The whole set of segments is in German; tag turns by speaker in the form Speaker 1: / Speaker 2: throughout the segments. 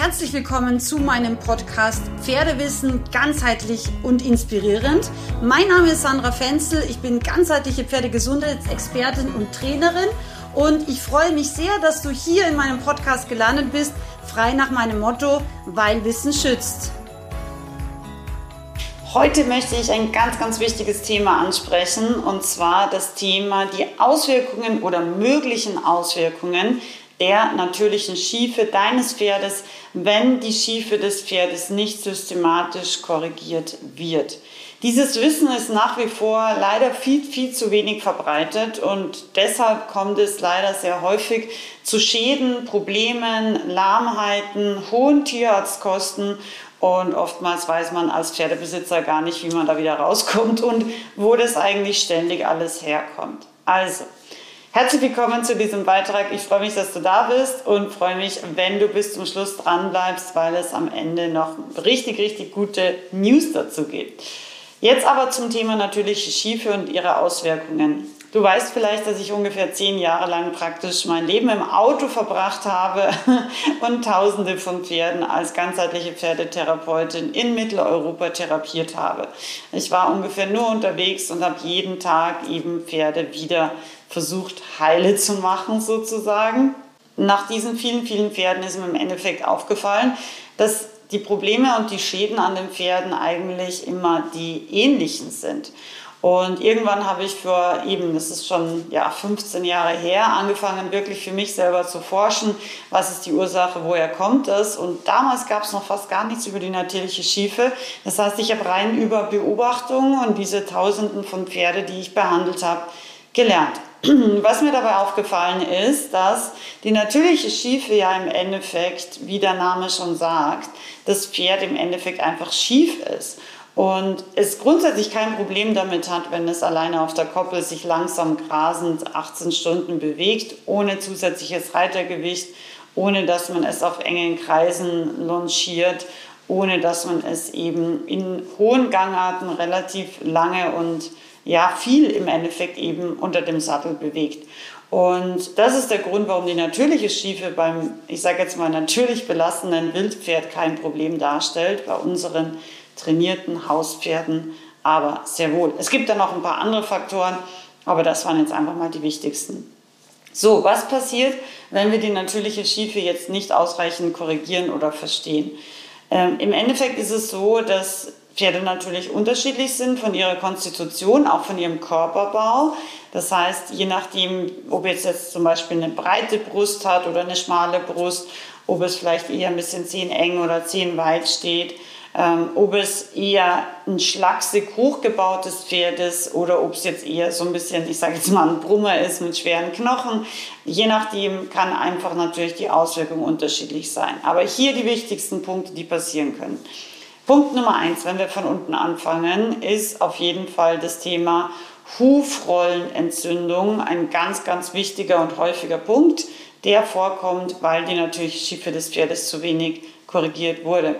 Speaker 1: Herzlich willkommen zu meinem Podcast Pferdewissen ganzheitlich und inspirierend. Mein Name ist Sandra Fenzel, ich bin ganzheitliche Pferdegesundheitsexpertin und Trainerin und ich freue mich sehr, dass du hier in meinem Podcast gelandet bist, frei nach meinem Motto, weil Wissen schützt. Heute möchte ich ein ganz, ganz wichtiges Thema ansprechen und zwar das Thema die Auswirkungen oder möglichen Auswirkungen der natürlichen Schiefe deines Pferdes, wenn die Schiefe des Pferdes nicht systematisch korrigiert wird. Dieses Wissen ist nach wie vor leider viel, viel zu wenig verbreitet und deshalb kommt es leider sehr häufig zu Schäden, Problemen, Lahmheiten, hohen Tierarztkosten und oftmals weiß man als Pferdebesitzer gar nicht, wie man da wieder rauskommt und wo das eigentlich ständig alles herkommt. Also, herzlich willkommen zu diesem Beitrag. Ich freue mich, dass du da bist und freue mich, wenn du bis zum Schluss dran bleibst, weil es am Ende noch richtig, richtig gute News dazu gibt. Jetzt aber zum Thema natürliche Schiefe und ihre Auswirkungen. Du weißt vielleicht, dass ich ungefähr zehn Jahre lang praktisch mein Leben im Auto verbracht habe und Tausende von Pferden als ganzheitliche Pferdetherapeutin in Mitteleuropa therapiert habe. Ich war ungefähr nur unterwegs und habe jeden Tag eben Pferde wieder versucht heile zu machen sozusagen. Nach diesen vielen, vielen Pferden ist mir im Endeffekt aufgefallen, dass die Probleme und die Schäden an den Pferden eigentlich immer die ähnlichen sind. Und irgendwann habe ich für eben, das ist schon ja, 15 Jahre her, angefangen wirklich für mich selber zu forschen, was ist die Ursache, woher kommt es. Und damals gab es noch fast gar nichts über die natürliche Schiefe. Das heißt, ich habe rein über Beobachtungen und diese Tausenden von Pferde, die ich behandelt habe, gelernt. Was mir dabei aufgefallen ist, dass die natürliche Schiefe ja im Endeffekt, wie der Name schon sagt, das Pferd im Endeffekt einfach schief ist und es grundsätzlich kein Problem damit hat, wenn es alleine auf der Koppel sich langsam grasend 18 Stunden bewegt, ohne zusätzliches Reitergewicht, ohne dass man es auf engen Kreisen longiert, ohne dass man es eben in hohen Gangarten relativ lange und ja viel im Endeffekt eben unter dem Sattel bewegt. Und das ist der Grund, warum die natürliche Schiefe beim, ich sage jetzt mal, natürlich belastenden Wildpferd kein Problem darstellt. Bei unseren trainierten Hauspferden aber sehr wohl. Es gibt dann noch ein paar andere Faktoren, aber das waren jetzt einfach mal die wichtigsten. So, was passiert, wenn wir die natürliche Schiefe jetzt nicht ausreichend korrigieren oder verstehen? Ähm, Im Endeffekt ist es so, dass Pferde natürlich unterschiedlich sind von ihrer Konstitution, auch von ihrem Körperbau. Das heißt, je nachdem, ob jetzt, jetzt zum Beispiel eine breite Brust hat oder eine schmale Brust, ob es vielleicht eher ein bisschen zehneng oder zehnweit steht, ähm, ob es eher ein schlaksig hochgebautes Pferd ist oder ob es jetzt eher so ein bisschen, ich sage jetzt mal, ein Brummer ist mit schweren Knochen. Je nachdem kann einfach natürlich die Auswirkung unterschiedlich sein. Aber hier die wichtigsten Punkte, die passieren können. Punkt Nummer eins, wenn wir von unten anfangen, ist auf jeden Fall das Thema Hufrollenentzündung. Ein ganz, ganz wichtiger und häufiger Punkt, der vorkommt, weil die natürliche Schiefe des Pferdes zu wenig korrigiert wurde.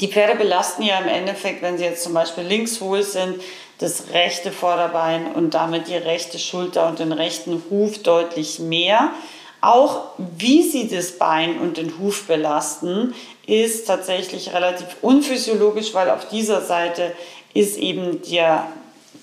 Speaker 1: Die Pferde belasten ja im Endeffekt, wenn sie jetzt zum Beispiel linkshohl sind, das rechte Vorderbein und damit die rechte Schulter und den rechten Huf deutlich mehr. Auch wie sie das Bein und den Huf belasten, ist tatsächlich relativ unphysiologisch, weil auf dieser Seite ist eben der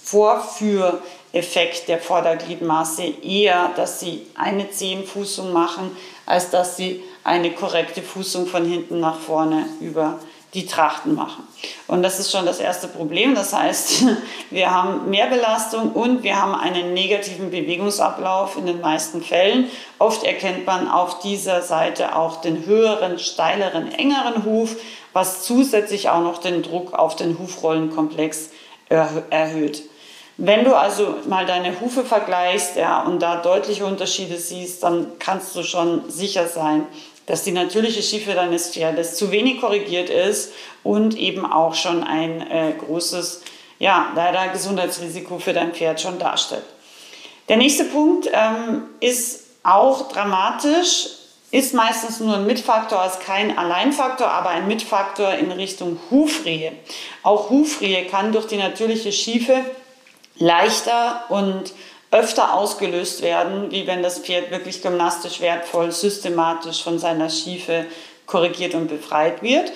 Speaker 1: Vorführeffekt der Vordergliedmaße eher, dass sie eine Zehenfußung machen, als dass sie eine korrekte Fußung von hinten nach vorne über die Trachten machen. Und das ist schon das erste Problem. Das heißt, wir haben mehr Belastung und wir haben einen negativen Bewegungsablauf in den meisten Fällen. Oft erkennt man auf dieser Seite auch den höheren, steileren, engeren Huf, was zusätzlich auch noch den Druck auf den Hufrollenkomplex erhöht. Wenn du also mal deine Hufe vergleichst ja, und da deutliche Unterschiede siehst, dann kannst du schon sicher sein, dass die natürliche Schiefe deines Pferdes zu wenig korrigiert ist und eben auch schon ein äh, großes, ja, leider Gesundheitsrisiko für dein Pferd schon darstellt. Der nächste Punkt ähm, ist auch dramatisch, ist meistens nur ein Mitfaktor als kein Alleinfaktor, aber ein Mitfaktor in Richtung Hufrehe. Auch Hufrehe kann durch die natürliche Schiefe leichter und öfter ausgelöst werden, wie wenn das Pferd wirklich gymnastisch wertvoll, systematisch von seiner Schiefe korrigiert und befreit wird.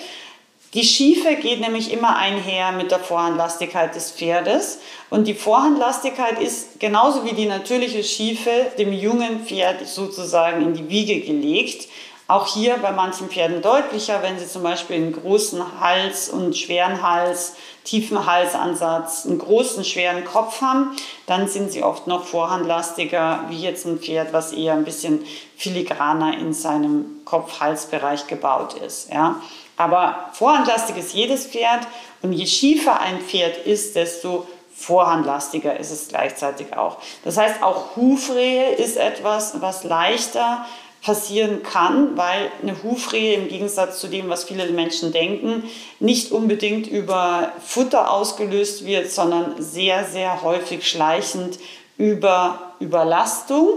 Speaker 1: Die Schiefe geht nämlich immer einher mit der Vorhandlastigkeit des Pferdes. Und die Vorhandlastigkeit ist genauso wie die natürliche Schiefe dem jungen Pferd sozusagen in die Wiege gelegt. Auch hier bei manchen Pferden deutlicher, wenn sie zum Beispiel einen großen Hals und schweren Hals, tiefen Halsansatz, einen großen, schweren Kopf haben, dann sind sie oft noch vorhandlastiger, wie jetzt ein Pferd, was eher ein bisschen filigraner in seinem Kopf-Halsbereich gebaut ist. Ja. Aber vorhandlastig ist jedes Pferd und je schiefer ein Pferd ist, desto vorhandlastiger ist es gleichzeitig auch. Das heißt, auch Hufrehe ist etwas, was leichter passieren kann, weil eine Hufrehe im Gegensatz zu dem, was viele Menschen denken, nicht unbedingt über Futter ausgelöst wird, sondern sehr, sehr häufig schleichend über Überlastung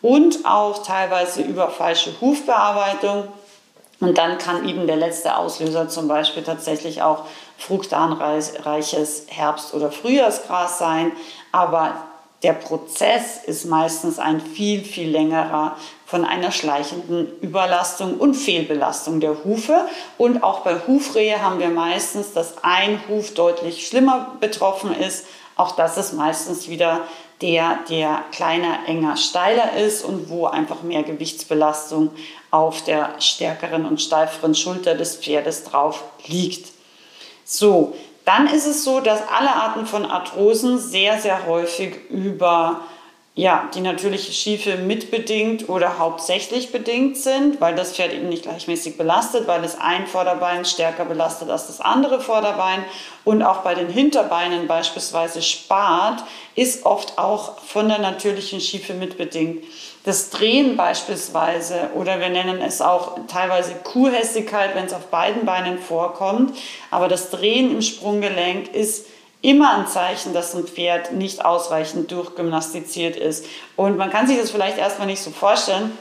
Speaker 1: und auch teilweise über falsche Hufbearbeitung. Und dann kann eben der letzte Auslöser zum Beispiel tatsächlich auch fruktanreiches Herbst- oder Frühjahrsgras sein. Aber der Prozess ist meistens ein viel, viel längerer von einer schleichenden Überlastung und Fehlbelastung der Hufe. Und auch bei Hufrehe haben wir meistens, dass ein Huf deutlich schlimmer betroffen ist. Auch das ist meistens wieder der, der kleiner, enger, steiler ist und wo einfach mehr Gewichtsbelastung auf der stärkeren und steiferen Schulter des Pferdes drauf liegt. So, dann ist es so, dass alle Arten von Arthrosen sehr, sehr häufig über ja, die natürliche Schiefe mitbedingt oder hauptsächlich bedingt sind, weil das Pferd eben nicht gleichmäßig belastet, weil es ein Vorderbein stärker belastet als das andere Vorderbein und auch bei den Hinterbeinen beispielsweise spart, ist oft auch von der natürlichen Schiefe mitbedingt. Das Drehen beispielsweise oder wir nennen es auch teilweise Kuhhässigkeit, wenn es auf beiden Beinen vorkommt, aber das Drehen im Sprunggelenk ist immer ein Zeichen, dass ein Pferd nicht ausreichend durchgymnastiziert ist. Und man kann sich das vielleicht erstmal nicht so vorstellen,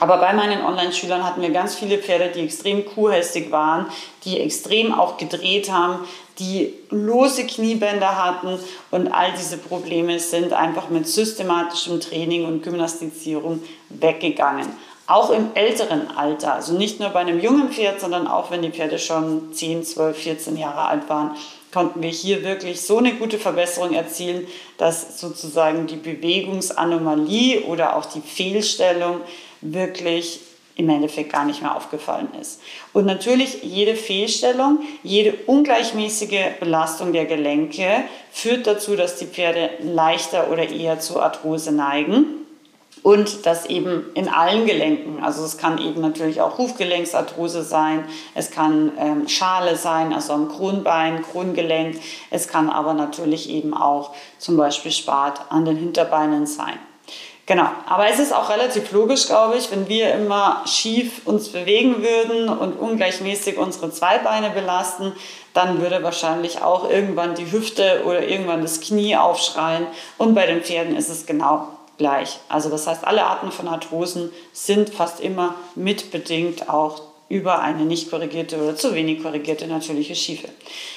Speaker 1: aber bei meinen Online-Schülern hatten wir ganz viele Pferde, die extrem kuhhästig waren, die extrem auch gedreht haben, die lose Kniebänder hatten und all diese Probleme sind einfach mit systematischem Training und Gymnastizierung weggegangen. Auch im älteren Alter, also nicht nur bei einem jungen Pferd, sondern auch wenn die Pferde schon 10, 12, 14 Jahre alt waren, konnten wir hier wirklich so eine gute Verbesserung erzielen, dass sozusagen die Bewegungsanomalie oder auch die Fehlstellung wirklich im Endeffekt gar nicht mehr aufgefallen ist. Und natürlich jede Fehlstellung, jede ungleichmäßige Belastung der Gelenke führt dazu, dass die Pferde leichter oder eher zu Arthrose neigen und das eben in allen Gelenken. Also es kann eben natürlich auch Hufgelenksarthrose sein, es kann ähm, Schale sein, also am Kronbein, Krongelenk, es kann aber natürlich eben auch zum Beispiel Spat an den Hinterbeinen sein. Genau, aber es ist auch relativ logisch, glaube ich, wenn wir immer schief uns bewegen würden und ungleichmäßig unsere zwei Beine belasten, dann würde wahrscheinlich auch irgendwann die Hüfte oder irgendwann das Knie aufschreien. Und bei den Pferden ist es genau gleich. Also das heißt, alle Arten von Arthrosen sind fast immer mitbedingt auch über eine nicht korrigierte oder zu wenig korrigierte natürliche Schiefe.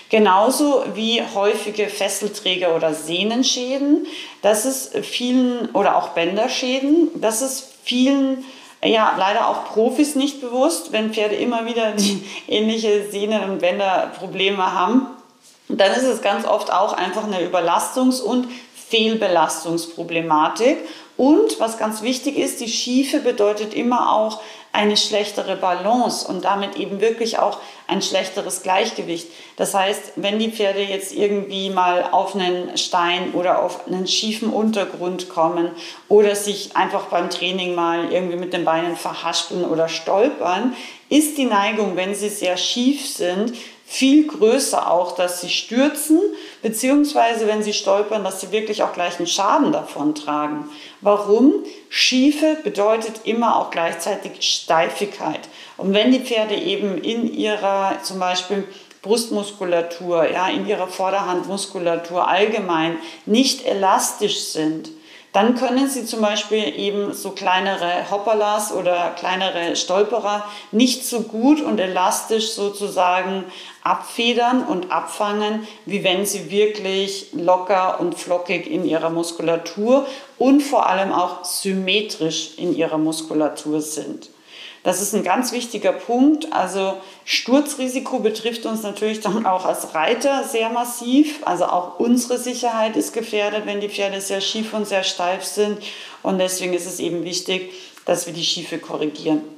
Speaker 1: Genauso wie häufige Fesselträger oder Sehnenschäden, das ist vielen, oder auch Bänderschäden, das ist vielen ja, leider auch Profis nicht bewusst, wenn Pferde immer wieder die ähnliche Sehnen- und Bänderprobleme haben. Dann ist es ganz oft auch einfach eine Überlastungs- und Fehlbelastungsproblematik. Und was ganz wichtig ist, die Schiefe bedeutet immer auch eine schlechtere Balance und damit eben wirklich auch ein schlechteres Gleichgewicht. Das heißt, wenn die Pferde jetzt irgendwie mal auf einen Stein oder auf einen schiefen Untergrund kommen oder sich einfach beim Training mal irgendwie mit den Beinen verhaspeln oder stolpern, ist die Neigung, wenn sie sehr schief sind, viel größer auch, dass sie stürzen, beziehungsweise wenn sie stolpern, dass sie wirklich auch gleich einen Schaden davon tragen. Warum? Schiefe bedeutet immer auch gleichzeitig Steifigkeit. Und wenn die Pferde eben in ihrer zum Beispiel Brustmuskulatur, ja, in ihrer Vorderhandmuskulatur allgemein nicht elastisch sind, dann können Sie zum Beispiel eben so kleinere Hopperlas oder kleinere Stolperer nicht so gut und elastisch sozusagen abfedern und abfangen, wie wenn Sie wirklich locker und flockig in Ihrer Muskulatur und vor allem auch symmetrisch in Ihrer Muskulatur sind. Das ist ein ganz wichtiger Punkt. Also Sturzrisiko betrifft uns natürlich dann auch als Reiter sehr massiv. Also auch unsere Sicherheit ist gefährdet, wenn die Pferde sehr schief und sehr steif sind. Und deswegen ist es eben wichtig, dass wir die Schiefe korrigieren.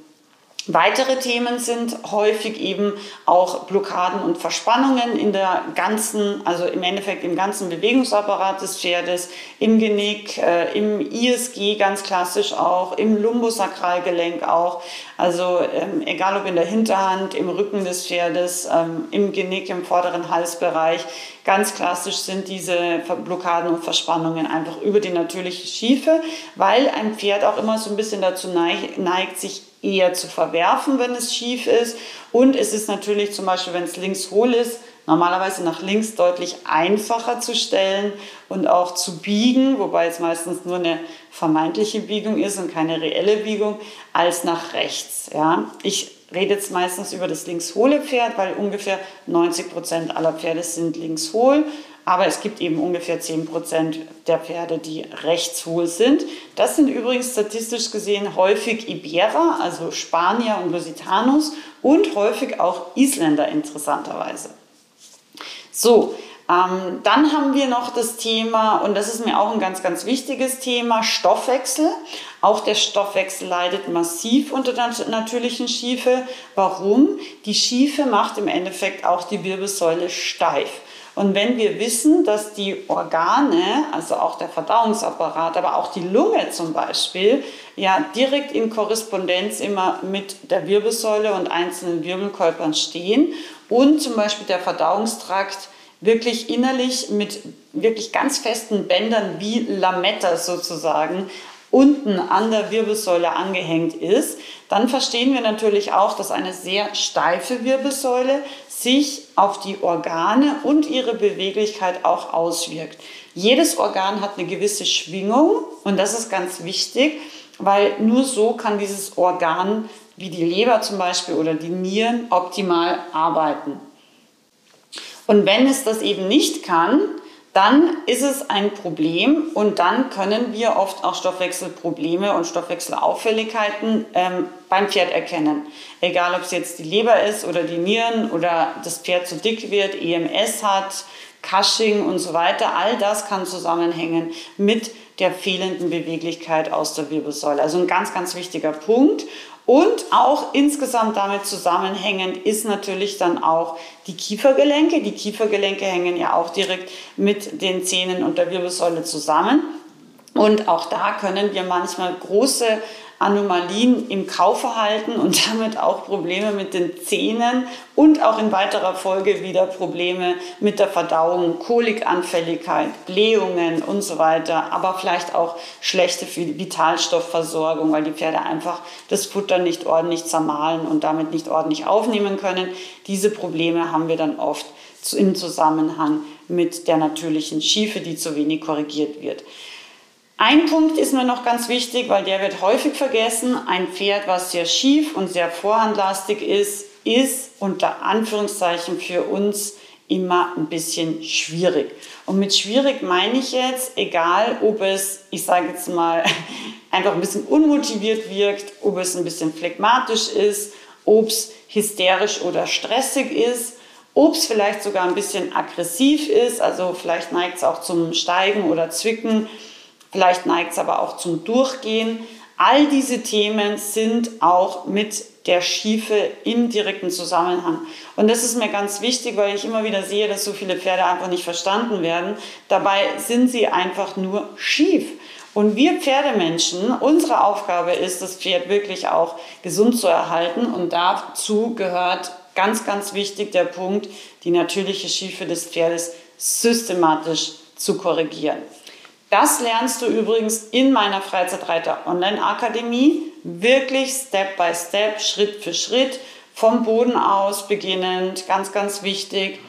Speaker 1: Weitere Themen sind häufig eben auch Blockaden und Verspannungen in der ganzen, also im Endeffekt im ganzen Bewegungsapparat des Pferdes, im Genick, äh, im ISG ganz klassisch auch, im Lumbosakralgelenk auch. Also ähm, egal ob in der Hinterhand, im Rücken des Pferdes, ähm, im Genick, im vorderen Halsbereich. Ganz klassisch sind diese Blockaden und Verspannungen einfach über die natürliche Schiefe, weil ein Pferd auch immer so ein bisschen dazu neigt, neigt sich eher zu verwerfen, wenn es schief ist. Und es ist natürlich zum Beispiel, wenn es links hohl ist, normalerweise nach links deutlich einfacher zu stellen und auch zu biegen, wobei es meistens nur eine vermeintliche Biegung ist und keine reelle Biegung, als nach rechts. Ja? Ich rede jetzt meistens über das linkshohle Pferd, weil ungefähr 90 Prozent aller Pferde sind linkshohl. Aber es gibt eben ungefähr 10% der Pferde, die rechtshohl sind. Das sind übrigens statistisch gesehen häufig Iberer, also Spanier und Lusitanus und häufig auch Isländer interessanterweise. So, ähm, dann haben wir noch das Thema, und das ist mir auch ein ganz, ganz wichtiges Thema, Stoffwechsel. Auch der Stoffwechsel leidet massiv unter der natürlichen Schiefe. Warum? Die Schiefe macht im Endeffekt auch die Wirbelsäule steif. Und wenn wir wissen, dass die Organe, also auch der Verdauungsapparat, aber auch die Lunge zum Beispiel, ja direkt in Korrespondenz immer mit der Wirbelsäule und einzelnen Wirbelkörpern stehen und zum Beispiel der Verdauungstrakt wirklich innerlich mit wirklich ganz festen Bändern wie Lametta sozusagen unten an der Wirbelsäule angehängt ist, dann verstehen wir natürlich auch, dass eine sehr steife Wirbelsäule sich auf die Organe und ihre Beweglichkeit auch auswirkt. Jedes Organ hat eine gewisse Schwingung und das ist ganz wichtig, weil nur so kann dieses Organ wie die Leber zum Beispiel oder die Nieren optimal arbeiten. Und wenn es das eben nicht kann, dann ist es ein Problem und dann können wir oft auch Stoffwechselprobleme und Stoffwechselauffälligkeiten ähm, beim Pferd erkennen. Egal, ob es jetzt die Leber ist oder die Nieren oder das Pferd zu dick wird, EMS hat, Cushing und so weiter. All das kann zusammenhängen mit der fehlenden Beweglichkeit aus der Wirbelsäule. Also ein ganz, ganz wichtiger Punkt. Und auch insgesamt damit zusammenhängend ist natürlich dann auch die Kiefergelenke. Die Kiefergelenke hängen ja auch direkt mit den Zähnen und der Wirbelsäule zusammen. Und auch da können wir manchmal große Anomalien im Kaufverhalten und damit auch Probleme mit den Zähnen und auch in weiterer Folge wieder Probleme mit der Verdauung, Kolikanfälligkeit, Blähungen und so weiter, aber vielleicht auch schlechte Vitalstoffversorgung, weil die Pferde einfach das Futter nicht ordentlich zermahlen und damit nicht ordentlich aufnehmen können. Diese Probleme haben wir dann oft im Zusammenhang mit der natürlichen Schiefe, die zu wenig korrigiert wird. Ein Punkt ist mir noch ganz wichtig, weil der wird häufig vergessen. Ein Pferd, was sehr schief und sehr vorhandlastig ist, ist unter Anführungszeichen für uns immer ein bisschen schwierig. Und mit schwierig meine ich jetzt, egal ob es, ich sage jetzt mal, einfach ein bisschen unmotiviert wirkt, ob es ein bisschen phlegmatisch ist, ob es hysterisch oder stressig ist, ob es vielleicht sogar ein bisschen aggressiv ist, also vielleicht neigt es auch zum Steigen oder Zwicken Vielleicht neigt es aber auch zum Durchgehen. All diese Themen sind auch mit der Schiefe im direkten Zusammenhang. Und das ist mir ganz wichtig, weil ich immer wieder sehe, dass so viele Pferde einfach nicht verstanden werden. Dabei sind sie einfach nur schief. Und wir Pferdemenschen, unsere Aufgabe ist, das Pferd wirklich auch gesund zu erhalten. Und dazu gehört ganz, ganz wichtig der Punkt, die natürliche Schiefe des Pferdes systematisch zu korrigieren. Das lernst du übrigens in meiner Freizeitreiter Online Akademie, wirklich Step by Step, Schritt für Schritt, vom Boden aus beginnend, ganz, ganz wichtig,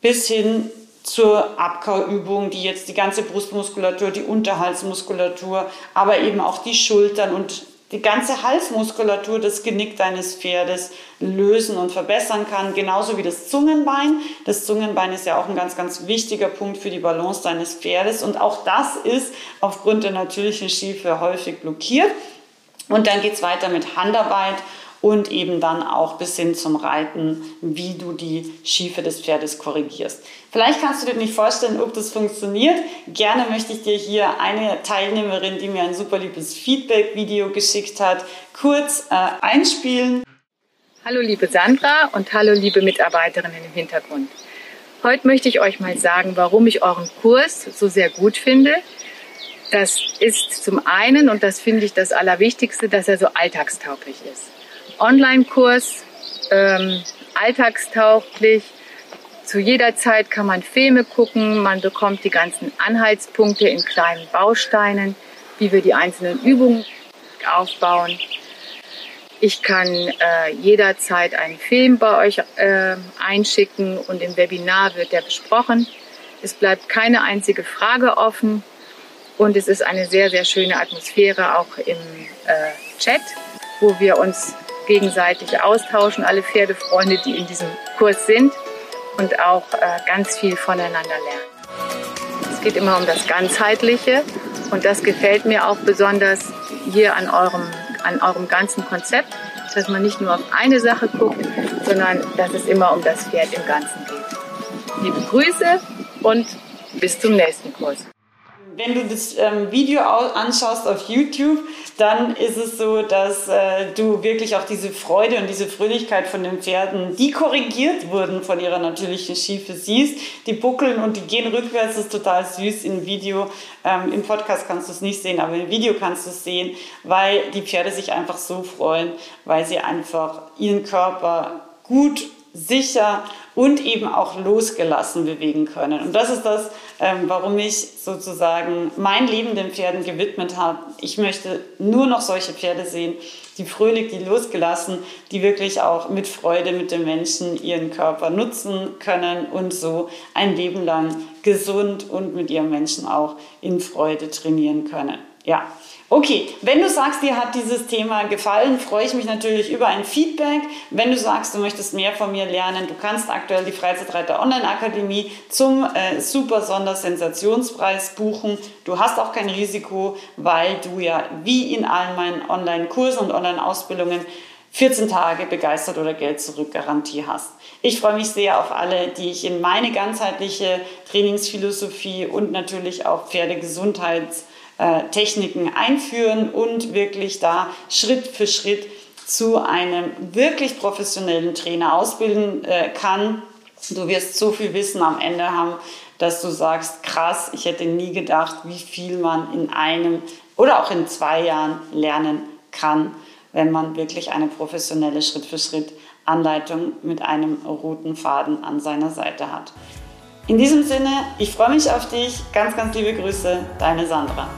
Speaker 1: bis hin zur Abkauübung, die jetzt die ganze Brustmuskulatur, die Unterhaltsmuskulatur, aber eben auch die Schultern und die ganze Halsmuskulatur, das Genick deines Pferdes lösen und verbessern kann, genauso wie das Zungenbein. Das Zungenbein ist ja auch ein ganz, ganz wichtiger Punkt für die Balance deines Pferdes und auch das ist aufgrund der natürlichen Schiefe häufig blockiert. Und dann geht es weiter mit Handarbeit und eben dann auch bis hin zum Reiten, wie du die Schiefe des Pferdes korrigierst. Vielleicht kannst du dir nicht vorstellen, ob das funktioniert. Gerne möchte ich dir hier eine Teilnehmerin, die mir ein super liebes Feedback-Video geschickt hat, kurz äh, einspielen.
Speaker 2: Hallo liebe Sandra und hallo liebe Mitarbeiterinnen im Hintergrund. Heute möchte ich euch mal sagen, warum ich euren Kurs so sehr gut finde. Das ist zum einen, und das finde ich das Allerwichtigste, dass er so alltagstauglich ist. Online-Kurs, ähm, alltagstauglich, zu jeder Zeit kann man Filme gucken, man bekommt die ganzen Anhaltspunkte in kleinen Bausteinen, wie wir die einzelnen Übungen aufbauen. Ich kann äh, jederzeit einen Film bei euch äh, einschicken und im Webinar wird der besprochen. Es bleibt keine einzige Frage offen und es ist eine sehr, sehr schöne Atmosphäre auch im äh, Chat, wo wir uns gegenseitig austauschen, alle Pferdefreunde, die in diesem Kurs sind und auch äh, ganz viel voneinander lernen. Es geht immer um das Ganzheitliche und das gefällt mir auch besonders hier an eurem, an eurem ganzen Konzept, dass man nicht nur auf eine Sache guckt, sondern dass es immer um das Pferd im Ganzen geht. Liebe Grüße und bis zum nächsten Kurs
Speaker 1: wenn du das ähm, Video anschaust auf YouTube, dann ist es so, dass äh, du wirklich auch diese Freude und diese Fröhlichkeit von den Pferden, die korrigiert wurden von ihrer natürlichen Schiefe, siehst. Die buckeln und die gehen rückwärts, das ist total süß im Video. Ähm, Im Podcast kannst du es nicht sehen, aber im Video kannst du es sehen, weil die Pferde sich einfach so freuen, weil sie einfach ihren Körper gut sicher und eben auch losgelassen bewegen können. Und das ist das, ähm, warum ich sozusagen mein Leben den Pferden gewidmet habe. Ich möchte nur noch solche Pferde sehen, die fröhlich, die losgelassen, die wirklich auch mit Freude mit den Menschen ihren Körper nutzen können und so ein Leben lang gesund und mit ihrem Menschen auch in Freude trainieren können. Ja, Okay, wenn du sagst, dir hat dieses Thema gefallen, freue ich mich natürlich über ein Feedback. Wenn du sagst, du möchtest mehr von mir lernen, du kannst aktuell die Freizeitreiter Online Akademie zum äh, super Sondersensationspreis buchen. Du hast auch kein Risiko, weil du ja wie in allen meinen Online-Kursen und Online-Ausbildungen 14 Tage begeistert oder Geld zurück Garantie hast. Ich freue mich sehr auf alle, die ich in meine ganzheitliche Trainingsphilosophie und natürlich auch Pferdegesundheits äh, Techniken einführen und wirklich da Schritt für Schritt zu einem wirklich professionellen Trainer ausbilden äh, kann. Du wirst so viel Wissen am Ende haben, dass du sagst, krass, ich hätte nie gedacht, wie viel man in einem oder auch in zwei Jahren lernen kann, wenn man wirklich eine professionelle Schritt für Schritt Anleitung mit einem roten Faden an seiner Seite hat. In diesem Sinne, ich freue mich auf dich. Ganz, ganz liebe Grüße, deine Sandra.